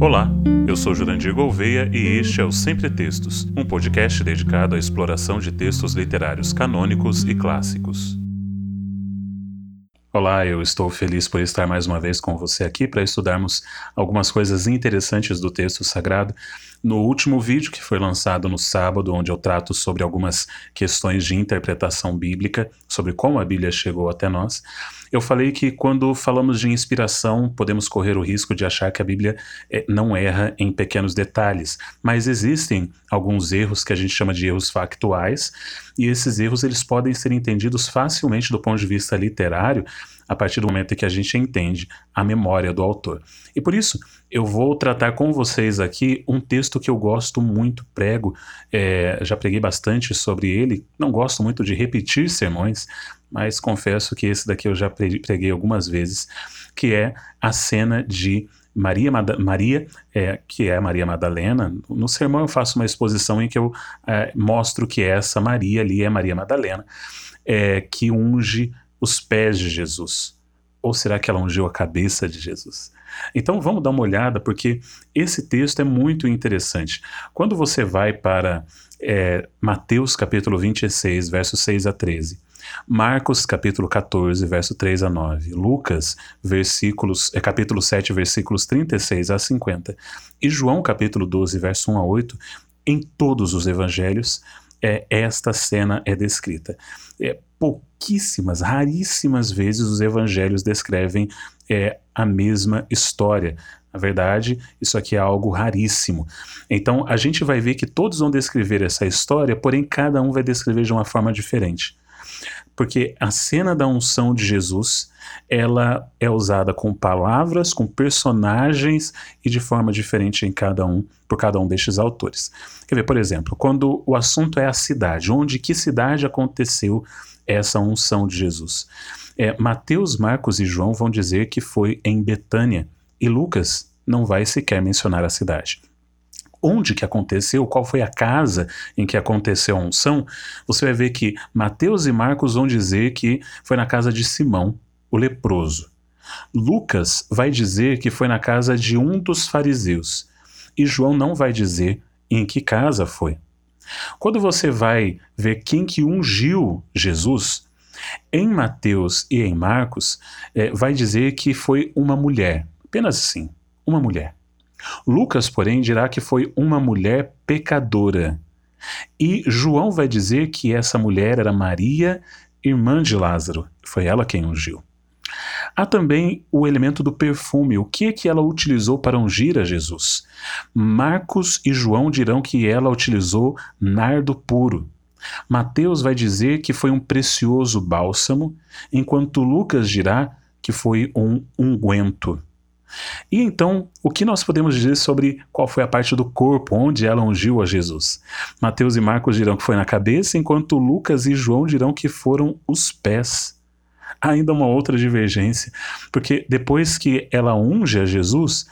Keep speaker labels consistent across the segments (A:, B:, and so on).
A: Olá, eu sou Jurandir Gouveia e este é o Sempre Textos, um podcast dedicado à exploração de textos literários canônicos e clássicos. Olá, eu estou feliz por estar mais uma vez com você aqui para estudarmos algumas coisas interessantes do texto sagrado. No último vídeo que foi lançado no sábado, onde eu trato sobre algumas questões de interpretação bíblica, sobre como a Bíblia chegou até nós, eu falei que quando falamos de inspiração, podemos correr o risco de achar que a Bíblia é, não erra em pequenos detalhes, mas existem alguns erros que a gente chama de erros factuais, e esses erros eles podem ser entendidos facilmente do ponto de vista literário a partir do momento em que a gente entende a memória do autor. E por isso, eu vou tratar com vocês aqui um texto que eu gosto muito, prego, é, já preguei bastante sobre ele, não gosto muito de repetir sermões, mas confesso que esse daqui eu já preguei algumas vezes, que é a cena de Maria, Maria é, que é Maria Madalena. No sermão eu faço uma exposição em que eu é, mostro que essa Maria ali é Maria Madalena, é, que unge os pés de Jesus. Ou será que ela ungiu a cabeça de Jesus? Então vamos dar uma olhada, porque esse texto é muito interessante. Quando você vai para é, Mateus capítulo 26, versos 6 a 13, Marcos capítulo 14, verso 3 a 9, Lucas versículos, é, capítulo 7, versículos 36 a 50, e João capítulo 12, verso 1 a 8, em todos os evangelhos, é, esta cena é descrita. É, pouquíssimas, raríssimas vezes os evangelhos descrevem é, a mesma história. Na verdade, isso aqui é algo raríssimo. Então, a gente vai ver que todos vão descrever essa história, porém, cada um vai descrever de uma forma diferente. Porque a cena da unção de Jesus, ela é usada com palavras, com personagens e de forma diferente em cada um, por cada um destes autores. Quer ver, por exemplo, quando o assunto é a cidade, onde que cidade aconteceu essa unção de Jesus. É, Mateus, Marcos e João vão dizer que foi em Betânia, e Lucas não vai sequer mencionar a cidade. Onde que aconteceu, qual foi a casa em que aconteceu a unção, você vai ver que Mateus e Marcos vão dizer que foi na casa de Simão, o leproso. Lucas vai dizer que foi na casa de um dos fariseus. E João não vai dizer em que casa foi. Quando você vai ver quem que ungiu Jesus, em Mateus e em Marcos, é, vai dizer que foi uma mulher, apenas assim, uma mulher. Lucas, porém, dirá que foi uma mulher pecadora. E João vai dizer que essa mulher era Maria, irmã de Lázaro. Foi ela quem ungiu. Há também o elemento do perfume. O que é que ela utilizou para ungir a Jesus? Marcos e João dirão que ela utilizou nardo puro. Mateus vai dizer que foi um precioso bálsamo, enquanto Lucas dirá que foi um unguento. E então, o que nós podemos dizer sobre qual foi a parte do corpo onde ela ungiu a Jesus? Mateus e Marcos dirão que foi na cabeça, enquanto Lucas e João dirão que foram os pés ainda uma outra divergência, porque depois que ela unge a Jesus,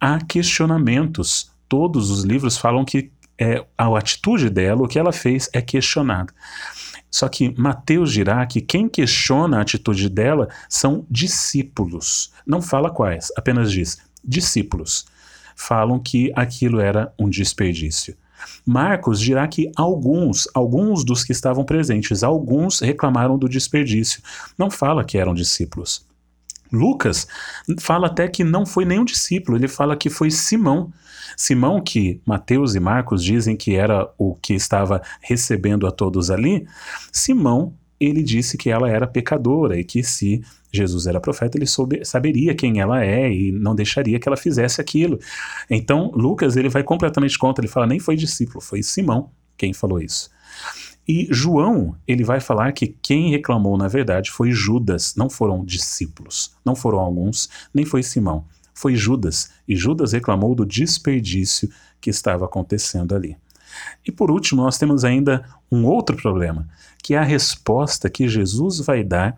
A: há questionamentos. Todos os livros falam que é, a atitude dela, o que ela fez, é questionada. Só que Mateus dirá que quem questiona a atitude dela são discípulos. Não fala quais, apenas diz discípulos. Falam que aquilo era um desperdício. Marcos dirá que alguns, alguns dos que estavam presentes, alguns reclamaram do desperdício. Não fala que eram discípulos. Lucas fala até que não foi nenhum discípulo, ele fala que foi Simão. Simão, que Mateus e Marcos dizem que era o que estava recebendo a todos ali, Simão, ele disse que ela era pecadora e que se Jesus era profeta, ele soube, saberia quem ela é e não deixaria que ela fizesse aquilo. Então, Lucas ele vai completamente contra, ele fala nem foi discípulo, foi Simão quem falou isso. E João, ele vai falar que quem reclamou, na verdade, foi Judas, não foram discípulos, não foram alguns, nem foi Simão, foi Judas. E Judas reclamou do desperdício que estava acontecendo ali. E por último, nós temos ainda um outro problema, que é a resposta que Jesus vai dar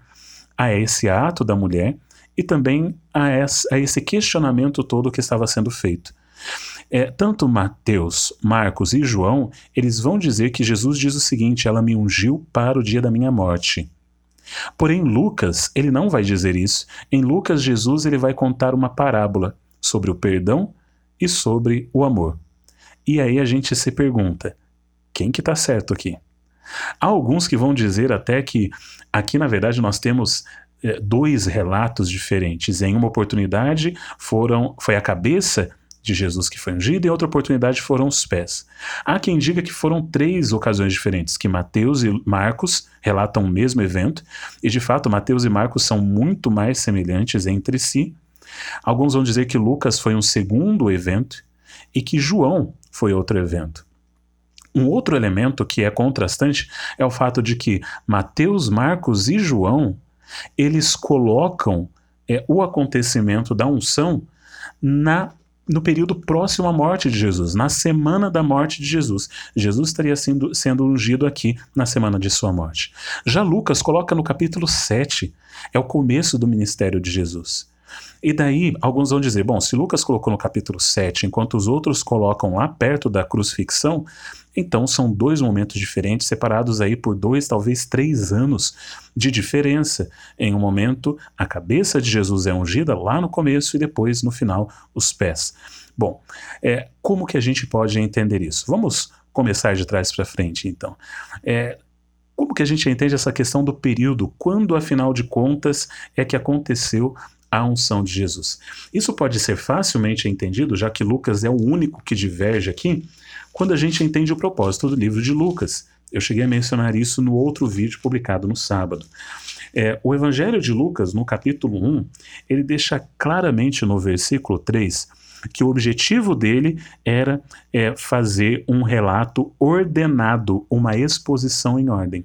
A: a esse ato da mulher e também a, esse questionamento todo que estava sendo feito. É, tanto Mateus, Marcos e João, eles vão dizer que Jesus diz o seguinte: ela me ungiu para o dia da minha morte. Porém, Lucas, ele não vai dizer isso. Em Lucas, Jesus ele vai contar uma parábola sobre o perdão e sobre o amor. E aí a gente se pergunta: quem que está certo aqui? Há alguns que vão dizer até que aqui, na verdade, nós temos é, dois relatos diferentes. Em uma oportunidade foram foi a cabeça de Jesus que foi ungido, e outra oportunidade foram os pés. Há quem diga que foram três ocasiões diferentes, que Mateus e Marcos relatam o mesmo evento, e de fato Mateus e Marcos são muito mais semelhantes entre si. Alguns vão dizer que Lucas foi um segundo evento e que João foi outro evento. Um outro elemento que é contrastante é o fato de que Mateus, Marcos e João eles colocam é, o acontecimento da unção na no período próximo à morte de Jesus, na semana da morte de Jesus. Jesus estaria sendo, sendo ungido aqui na semana de sua morte. Já Lucas coloca no capítulo 7, é o começo do ministério de Jesus. E daí, alguns vão dizer: bom, se Lucas colocou no capítulo 7, enquanto os outros colocam lá perto da crucifixão, então são dois momentos diferentes, separados aí por dois, talvez três anos de diferença. Em um momento, a cabeça de Jesus é ungida lá no começo e depois, no final, os pés. Bom, é, como que a gente pode entender isso? Vamos começar de trás para frente, então. É, como que a gente entende essa questão do período? Quando, afinal de contas, é que aconteceu a unção de Jesus? Isso pode ser facilmente entendido, já que Lucas é o único que diverge aqui, quando a gente entende o propósito do livro de Lucas. Eu cheguei a mencionar isso no outro vídeo publicado no sábado. É, o Evangelho de Lucas, no capítulo 1, ele deixa claramente no versículo 3 que o objetivo dele era é, fazer um relato ordenado, uma exposição em ordem.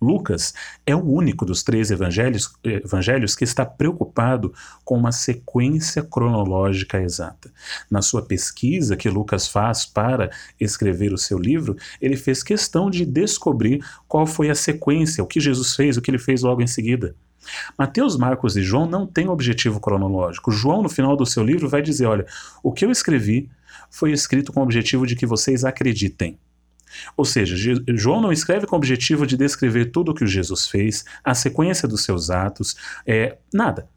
A: Lucas é o único dos três evangelhos, evangelhos que está preocupado com uma sequência cronológica exata. Na sua pesquisa que Lucas faz para escrever o seu livro, ele fez questão de descobrir qual foi a sequência, o que Jesus fez, o que ele fez logo em seguida. Mateus, Marcos e João não têm objetivo cronológico. João, no final do seu livro, vai dizer: olha, o que eu escrevi foi escrito com o objetivo de que vocês acreditem. Ou seja, João não escreve com o objetivo de descrever tudo o que Jesus fez, a sequência dos seus atos, é, nada.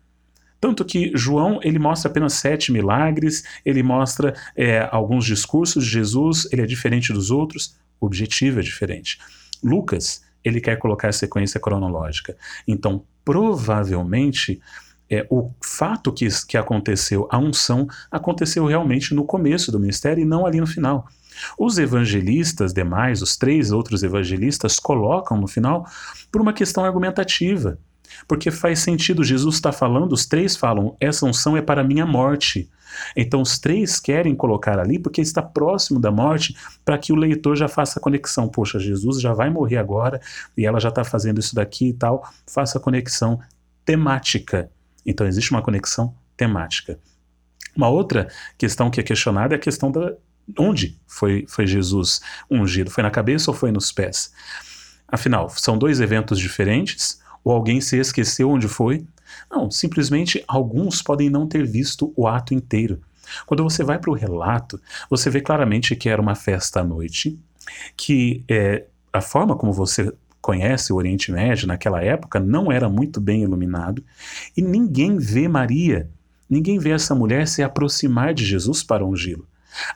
A: Tanto que João ele mostra apenas sete milagres, ele mostra é, alguns discursos de Jesus, ele é diferente dos outros, o objetivo é diferente. Lucas ele quer colocar a sequência cronológica. Então, provavelmente, é, o fato que, que aconteceu, a unção, aconteceu realmente no começo do ministério e não ali no final. Os evangelistas demais, os três outros evangelistas, colocam no final por uma questão argumentativa. Porque faz sentido, Jesus está falando, os três falam, essa unção é para minha morte. Então os três querem colocar ali porque está próximo da morte para que o leitor já faça a conexão. Poxa, Jesus já vai morrer agora e ela já está fazendo isso daqui e tal. Faça a conexão temática. Então existe uma conexão temática. Uma outra questão que é questionada é a questão da, onde foi, foi Jesus ungido? Foi na cabeça ou foi nos pés? Afinal, são dois eventos diferentes? Ou alguém se esqueceu onde foi? Não, simplesmente alguns podem não ter visto o ato inteiro. Quando você vai para o relato, você vê claramente que era uma festa à noite, que é, a forma como você conhece o Oriente Médio naquela época não era muito bem iluminado, e ninguém vê Maria, ninguém vê essa mulher se aproximar de Jesus para ungí-lo.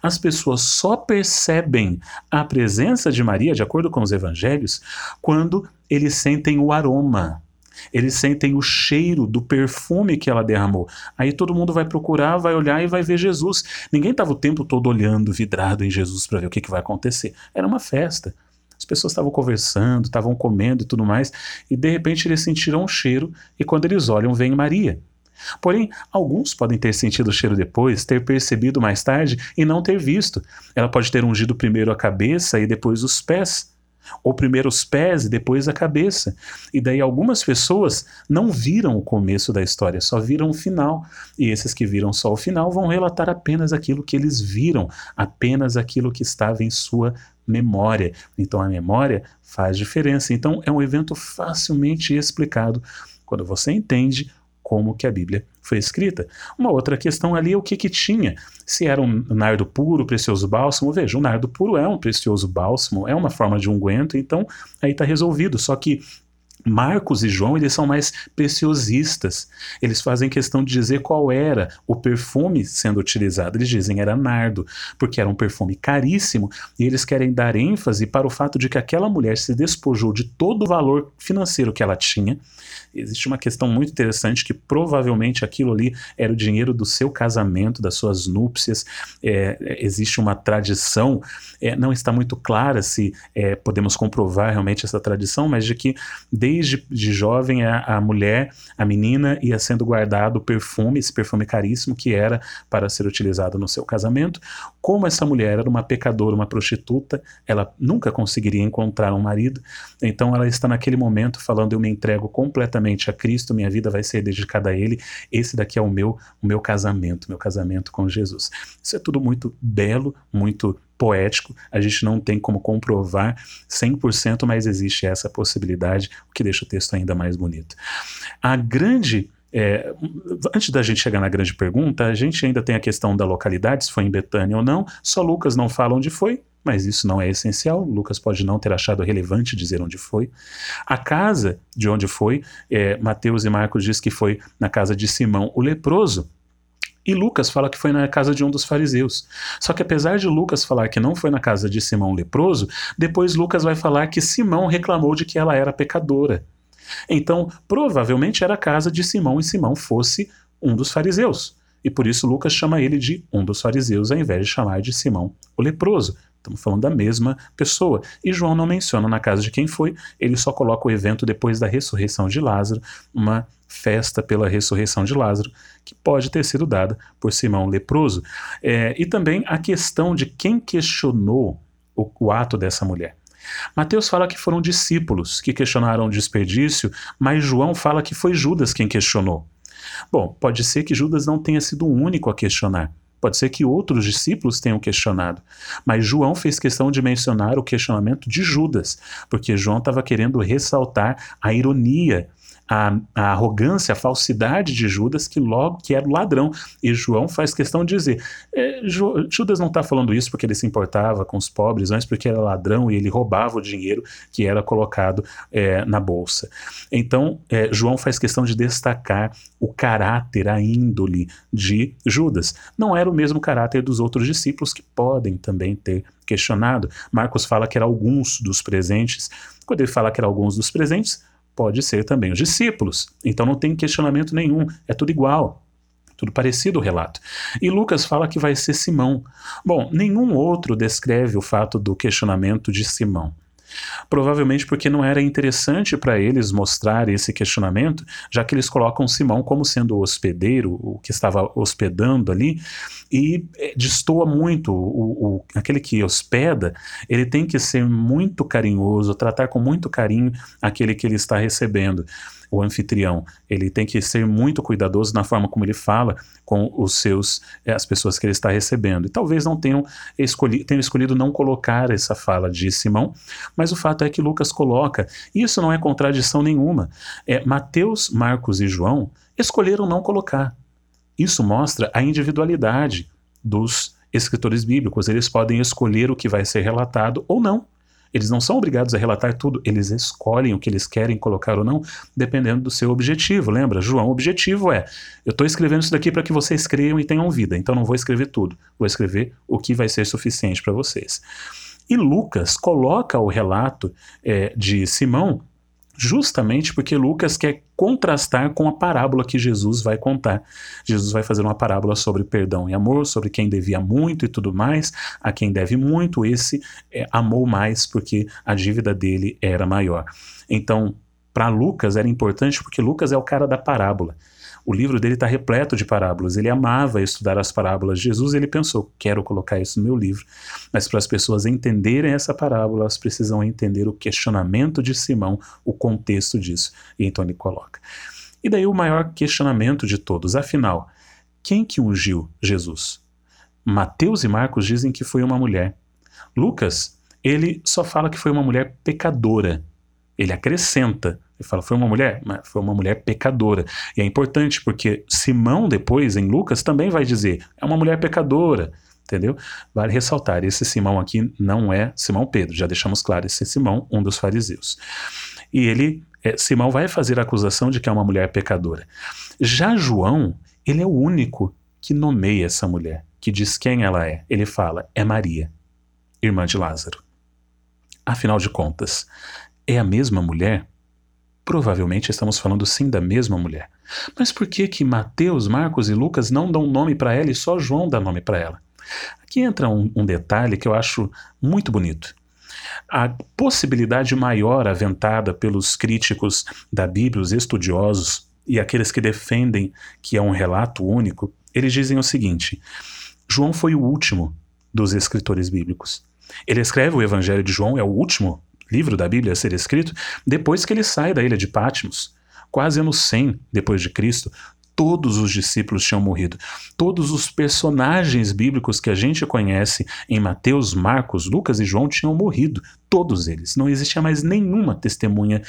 A: As pessoas só percebem a presença de Maria, de acordo com os evangelhos, quando eles sentem o aroma. Eles sentem o cheiro do perfume que ela derramou. Aí todo mundo vai procurar, vai olhar e vai ver Jesus. Ninguém estava o tempo todo olhando, vidrado em Jesus para ver o que, que vai acontecer. Era uma festa. As pessoas estavam conversando, estavam comendo e tudo mais, e de repente eles sentiram um cheiro, e quando eles olham, vem Maria. Porém, alguns podem ter sentido o cheiro depois, ter percebido mais tarde e não ter visto. Ela pode ter ungido primeiro a cabeça e depois os pés. Ou primeiro os pés e depois a cabeça. E daí algumas pessoas não viram o começo da história, só viram o final. E esses que viram só o final vão relatar apenas aquilo que eles viram, apenas aquilo que estava em sua memória. Então a memória faz diferença. Então é um evento facilmente explicado quando você entende como que a Bíblia foi escrita. Uma outra questão ali é o que que tinha. Se era um nardo puro, precioso bálsamo. Veja, o nardo puro é um precioso bálsamo, é uma forma de unguento, então aí está resolvido. Só que Marcos e João, eles são mais preciosistas. Eles fazem questão de dizer qual era o perfume sendo utilizado. Eles dizem era nardo, porque era um perfume caríssimo, e eles querem dar ênfase para o fato de que aquela mulher se despojou de todo o valor financeiro que ela tinha. Existe uma questão muito interessante que provavelmente aquilo ali era o dinheiro do seu casamento, das suas núpcias. É, existe uma tradição, é, não está muito clara se é, podemos comprovar realmente essa tradição, mas de que desde desde de jovem a, a mulher, a menina, ia sendo guardado o perfume, esse perfume caríssimo que era para ser utilizado no seu casamento. Como essa mulher era uma pecadora, uma prostituta, ela nunca conseguiria encontrar um marido, então ela está naquele momento falando: Eu me entrego completamente a Cristo, minha vida vai ser dedicada a Ele, esse daqui é o meu, o meu casamento, meu casamento com Jesus. Isso é tudo muito belo, muito poético, a gente não tem como comprovar 100%, mas existe essa possibilidade, o que deixa o texto ainda mais bonito. A grande é, antes da gente chegar na grande pergunta, a gente ainda tem a questão da localidade, se foi em Betânia ou não. Só Lucas não fala onde foi, mas isso não é essencial. Lucas pode não ter achado relevante dizer onde foi. A casa de onde foi, é, Mateus e Marcos diz que foi na casa de Simão o leproso. E Lucas fala que foi na casa de um dos fariseus. Só que apesar de Lucas falar que não foi na casa de Simão leproso, depois Lucas vai falar que Simão reclamou de que ela era pecadora. Então, provavelmente era a casa de Simão e Simão fosse um dos fariseus. E por isso Lucas chama ele de um dos fariseus, ao invés de chamar de Simão o leproso. Estamos falando da mesma pessoa. E João não menciona na casa de quem foi, ele só coloca o evento depois da ressurreição de Lázaro, uma festa pela ressurreição de Lázaro, que pode ter sido dada por Simão leproso. É, e também a questão de quem questionou o, o ato dessa mulher. Mateus fala que foram discípulos que questionaram o desperdício, mas João fala que foi Judas quem questionou. Bom, pode ser que Judas não tenha sido o único a questionar. Pode ser que outros discípulos tenham questionado, mas João fez questão de mencionar o questionamento de Judas, porque João estava querendo ressaltar a ironia a, a, arrogância, a falsidade de Judas, que logo que era ladrão. E João faz questão de dizer: é, Judas não está falando isso porque ele se importava com os pobres, mas porque era ladrão e ele roubava o dinheiro que era colocado é, na bolsa. Então, é, João faz questão de destacar o caráter, a índole de Judas. Não era o mesmo caráter dos outros discípulos que podem também ter questionado. Marcos fala que era alguns dos presentes. Quando ele fala que era alguns dos presentes, pode ser também os discípulos. Então não tem questionamento nenhum, é tudo igual. Tudo parecido o relato. E Lucas fala que vai ser Simão. Bom, nenhum outro descreve o fato do questionamento de Simão. Provavelmente porque não era interessante para eles mostrar esse questionamento, já que eles colocam Simão como sendo o hospedeiro, o que estava hospedando ali, e eh, destoa muito. O, o, aquele que hospeda, ele tem que ser muito carinhoso, tratar com muito carinho aquele que ele está recebendo o anfitrião, ele tem que ser muito cuidadoso na forma como ele fala com os seus eh, as pessoas que ele está recebendo. E talvez não tenham, escolhi, tenham escolhido não colocar essa fala de Simão, mas o fato é que Lucas coloca. E isso não é contradição nenhuma. É, Mateus, Marcos e João escolheram não colocar. Isso mostra a individualidade dos escritores bíblicos. Eles podem escolher o que vai ser relatado ou não. Eles não são obrigados a relatar tudo, eles escolhem o que eles querem colocar ou não, dependendo do seu objetivo. Lembra? João, o objetivo é: eu estou escrevendo isso daqui para que vocês creiam e tenham vida, então não vou escrever tudo, vou escrever o que vai ser suficiente para vocês. E Lucas coloca o relato é, de Simão justamente porque Lucas quer contrastar com a parábola que Jesus vai contar. Jesus vai fazer uma parábola sobre perdão e amor, sobre quem devia muito e tudo mais, a quem deve muito, esse é, amou mais porque a dívida dele era maior. Então, para Lucas era importante porque Lucas é o cara da parábola. O livro dele está repleto de parábolas. Ele amava estudar as parábolas de Jesus. Ele pensou: quero colocar isso no meu livro. Mas para as pessoas entenderem essa parábola, elas precisam entender o questionamento de Simão, o contexto disso. E então ele coloca. E daí o maior questionamento de todos: afinal, quem que ungiu Jesus? Mateus e Marcos dizem que foi uma mulher. Lucas, ele só fala que foi uma mulher pecadora. Ele acrescenta ele fala, foi uma mulher? Foi uma mulher pecadora. E é importante porque Simão, depois, em Lucas, também vai dizer, é uma mulher pecadora. Entendeu? Vale ressaltar, esse Simão aqui não é Simão Pedro, já deixamos claro, esse é Simão, um dos fariseus. E ele é, Simão vai fazer a acusação de que é uma mulher pecadora. Já João, ele é o único que nomeia essa mulher, que diz quem ela é. Ele fala: é Maria, irmã de Lázaro. Afinal de contas, é a mesma mulher? Provavelmente estamos falando sim da mesma mulher. Mas por que que Mateus, Marcos e Lucas não dão nome para ela e só João dá nome para ela? Aqui entra um, um detalhe que eu acho muito bonito. A possibilidade maior aventada pelos críticos da Bíblia, os estudiosos e aqueles que defendem que é um relato único, eles dizem o seguinte: João foi o último dos escritores bíblicos. Ele escreve o Evangelho de João, é o último livro da Bíblia a ser escrito, depois que ele sai da ilha de Patmos. Quase ano 100 depois de Cristo, todos os discípulos tinham morrido. Todos os personagens bíblicos que a gente conhece em Mateus, Marcos, Lucas e João tinham morrido. Todos eles. Não existia mais nenhuma testemunha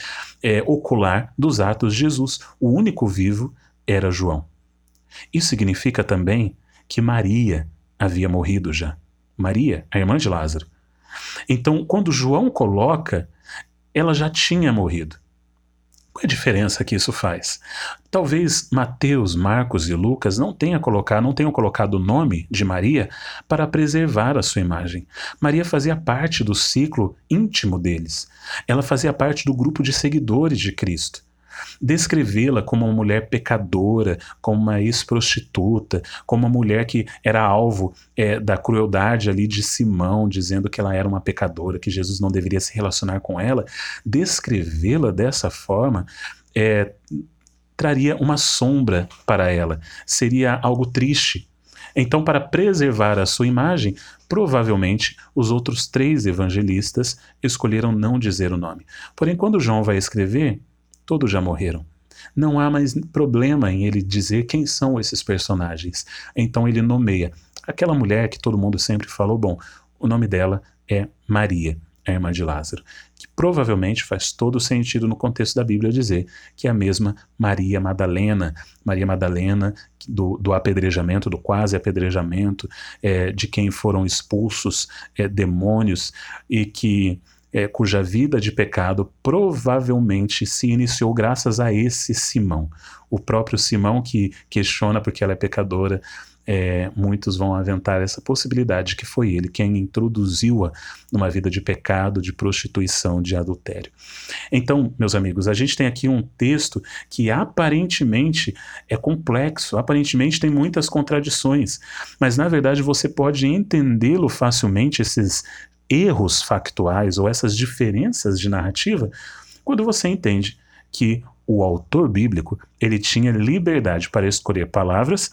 A: é, ocular dos atos de Jesus. O único vivo era João. Isso significa também que Maria havia morrido já. Maria, a irmã de Lázaro. Então, quando João coloca, ela já tinha morrido. Qual é a diferença que isso faz? Talvez Mateus, Marcos e Lucas não colocado, não tenham colocado o nome de Maria para preservar a sua imagem. Maria fazia parte do ciclo íntimo deles. Ela fazia parte do grupo de seguidores de Cristo descrevê-la como uma mulher pecadora, como uma ex-prostituta, como uma mulher que era alvo é, da crueldade ali de Simão, dizendo que ela era uma pecadora, que Jesus não deveria se relacionar com ela, descrevê-la dessa forma é, traria uma sombra para ela, seria algo triste. Então, para preservar a sua imagem, provavelmente os outros três evangelistas escolheram não dizer o nome. Porém, quando João vai escrever, Todos já morreram. Não há mais problema em ele dizer quem são esses personagens. Então ele nomeia aquela mulher que todo mundo sempre falou, bom, o nome dela é Maria, a irmã de Lázaro, que provavelmente faz todo sentido no contexto da Bíblia dizer que é a mesma Maria Madalena, Maria Madalena do, do apedrejamento, do quase apedrejamento, é, de quem foram expulsos é, demônios e que é, cuja vida de pecado provavelmente se iniciou graças a esse Simão. O próprio Simão que questiona porque ela é pecadora. É, muitos vão aventar essa possibilidade que foi ele quem introduziu-a numa vida de pecado, de prostituição, de adultério. Então, meus amigos, a gente tem aqui um texto que aparentemente é complexo, aparentemente tem muitas contradições, mas na verdade você pode entendê-lo facilmente, esses erros factuais ou essas diferenças de narrativa quando você entende que o autor bíblico ele tinha liberdade para escolher palavras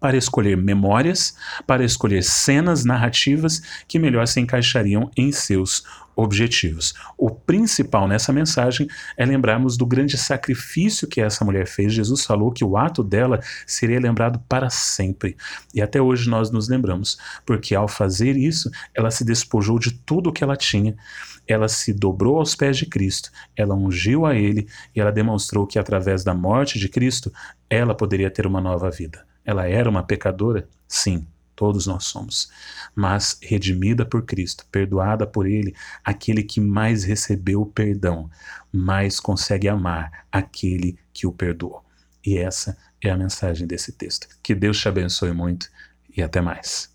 A: para escolher memórias, para escolher cenas narrativas que melhor se encaixariam em seus objetivos. O principal nessa mensagem é lembrarmos do grande sacrifício que essa mulher fez. Jesus falou que o ato dela seria lembrado para sempre. E até hoje nós nos lembramos, porque ao fazer isso, ela se despojou de tudo o que ela tinha. Ela se dobrou aos pés de Cristo, ela ungiu a ele e ela demonstrou que através da morte de Cristo, ela poderia ter uma nova vida. Ela era uma pecadora? Sim, todos nós somos. Mas redimida por Cristo, perdoada por Ele, aquele que mais recebeu o perdão, mais consegue amar aquele que o perdoou. E essa é a mensagem desse texto. Que Deus te abençoe muito e até mais.